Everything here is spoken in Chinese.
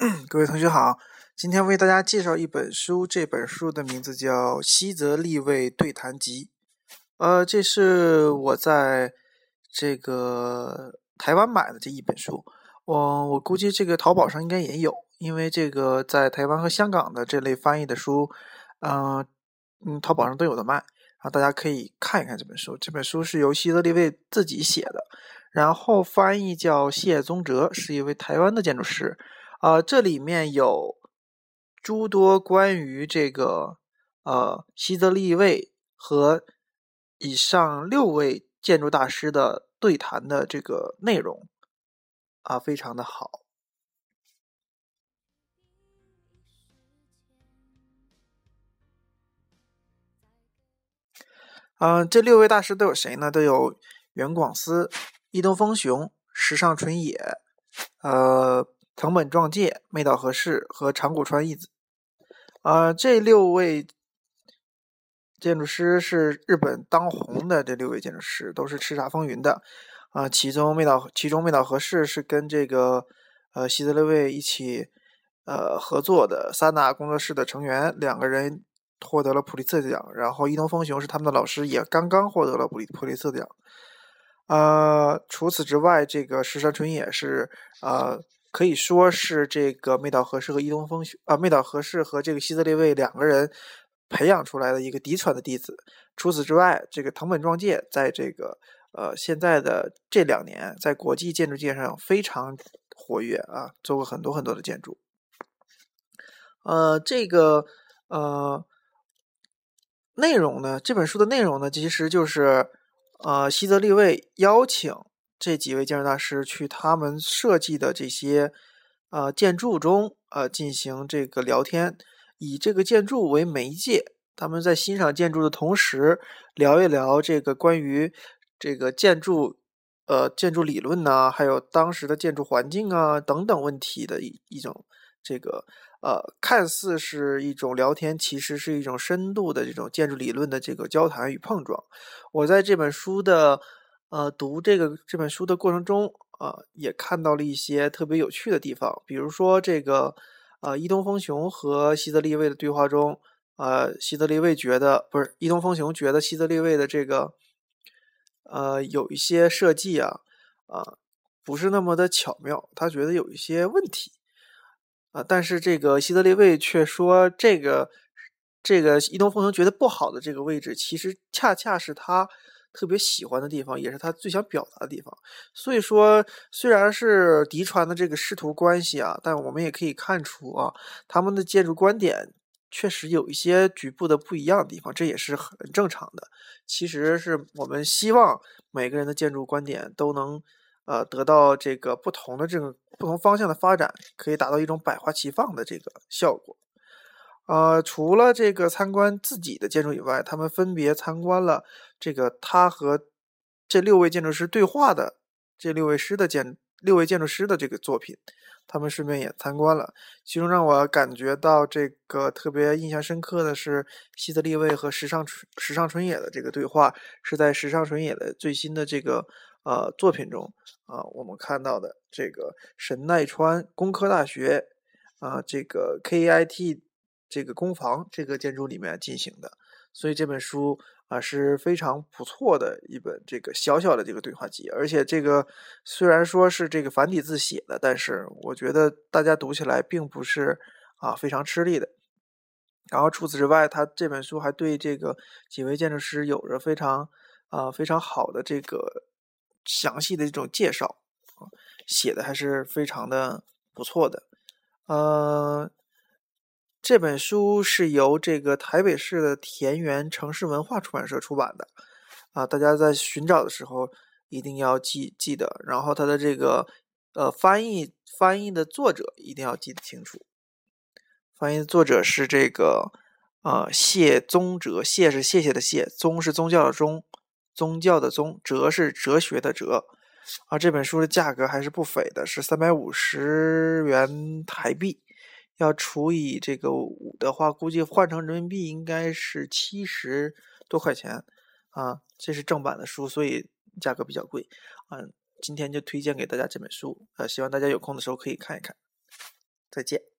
各位同学好，今天为大家介绍一本书，这本书的名字叫《西泽立卫对谈集》。呃，这是我在这个台湾买的这一本书。我我估计这个淘宝上应该也有，因为这个在台湾和香港的这类翻译的书，嗯嗯，淘宝上都有的卖。然后大家可以看一看这本书。这本书是由西泽立卫自己写的，然后翻译叫谢宗哲，是一位台湾的建筑师。啊，这里面有诸多关于这个呃西泽利卫和以上六位建筑大师的对谈的这个内容啊，非常的好。嗯，这六位大师都有谁呢？都有袁广思、伊东丰雄、石上纯也，呃。藤本壮介、妹岛和世和长谷川义子，啊，这六位建筑师是日本当红的这六位建筑师，都是叱咤风云的，啊，其中妹岛其中妹岛和世是跟这个呃西泽立卫一起呃合作的三大工作室的成员，两个人获得了普利策奖，然后伊藤丰雄是他们的老师，也刚刚获得了普利普利策奖，呃，除此之外，这个石山纯也是呃。可以说是这个妹岛和世和伊东丰啊，妹岛和世和这个西泽立卫两个人培养出来的一个嫡传的弟子。除此之外，这个藤本壮介在这个呃现在的这两年，在国际建筑界上非常活跃啊，做过很多很多的建筑。呃，这个呃内容呢，这本书的内容呢，其实就是呃西泽立卫邀请。这几位建筑大师去他们设计的这些呃建筑中呃进行这个聊天，以这个建筑为媒介，他们在欣赏建筑的同时聊一聊这个关于这个建筑呃建筑理论呐，还有当时的建筑环境啊等等问题的一一种这个呃看似是一种聊天，其实是一种深度的这种建筑理论的这个交谈与碰撞。我在这本书的。呃，读这个这本书的过程中，呃，也看到了一些特别有趣的地方。比如说，这个呃，伊东丰雄和西泽立卫的对话中，呃，西泽立卫觉得不是伊东丰雄觉得西泽立卫的这个呃有一些设计啊，啊，不是那么的巧妙，他觉得有一些问题啊。但是这个西泽立卫却说，这个这个伊东丰雄觉得不好的这个位置，其实恰恰是他。特别喜欢的地方，也是他最想表达的地方。所以说，虽然是嫡传的这个师徒关系啊，但我们也可以看出啊，他们的建筑观点确实有一些局部的不一样的地方，这也是很正常的。其实是我们希望每个人的建筑观点都能呃得到这个不同的这个不同方向的发展，可以达到一种百花齐放的这个效果。呃，除了这个参观自己的建筑以外，他们分别参观了这个他和这六位建筑师对话的这六位师的建六位建筑师的这个作品，他们顺便也参观了。其中让我感觉到这个特别印象深刻的是西泽立卫和时尚时尚纯野的这个对话，是在时尚纯野的最新的这个呃作品中啊，我们看到的这个神奈川工科大学啊，这个 KIT。这个工房这个建筑里面进行的，所以这本书啊是非常不错的一本这个小小的这个对话集，而且这个虽然说是这个繁体字写的，但是我觉得大家读起来并不是啊非常吃力的。然后除此之外，他这本书还对这个几位建筑师有着非常啊非常好的这个详细的这种介绍，写的还是非常的不错的，呃。这本书是由这个台北市的田园城市文化出版社出版的，啊，大家在寻找的时候一定要记记得。然后它的这个呃翻译翻译的作者一定要记得清楚，翻译的作者是这个呃谢宗哲，谢是谢谢的谢，宗是宗教的宗，宗教的宗，哲是哲学的哲。啊，这本书的价格还是不菲的，是三百五十元台币。要除以这个五的话，估计换成人民币应该是七十多块钱啊。这是正版的书，所以价格比较贵。嗯，今天就推荐给大家这本书，呃，希望大家有空的时候可以看一看。再见。